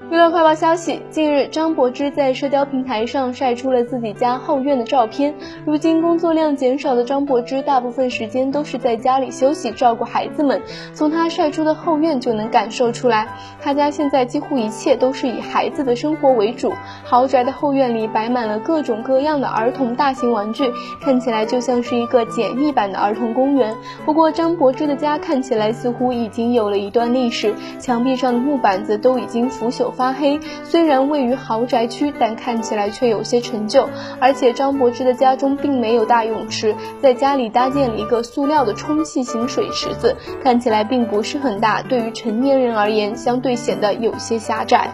娱乐快报消息：近日，张柏芝在社交平台上晒出了自己家后院的照片。如今工作量减少的张柏芝，大部分时间都是在家里休息、照顾孩子们。从她晒出的后院就能感受出来，她家现在几乎一切都是以孩子的生活为主。豪宅的后院里摆满了各种各样的儿童大型玩具，看起来就像是一个简易版的儿童公园。不过，张柏芝的家看起来似乎已经有了一段历史，墙壁上的木板子都已经腐朽。发黑，虽然位于豪宅区，但看起来却有些陈旧。而且张柏芝的家中并没有大泳池，在家里搭建了一个塑料的充气型水池子，看起来并不是很大，对于成年人而言，相对显得有些狭窄。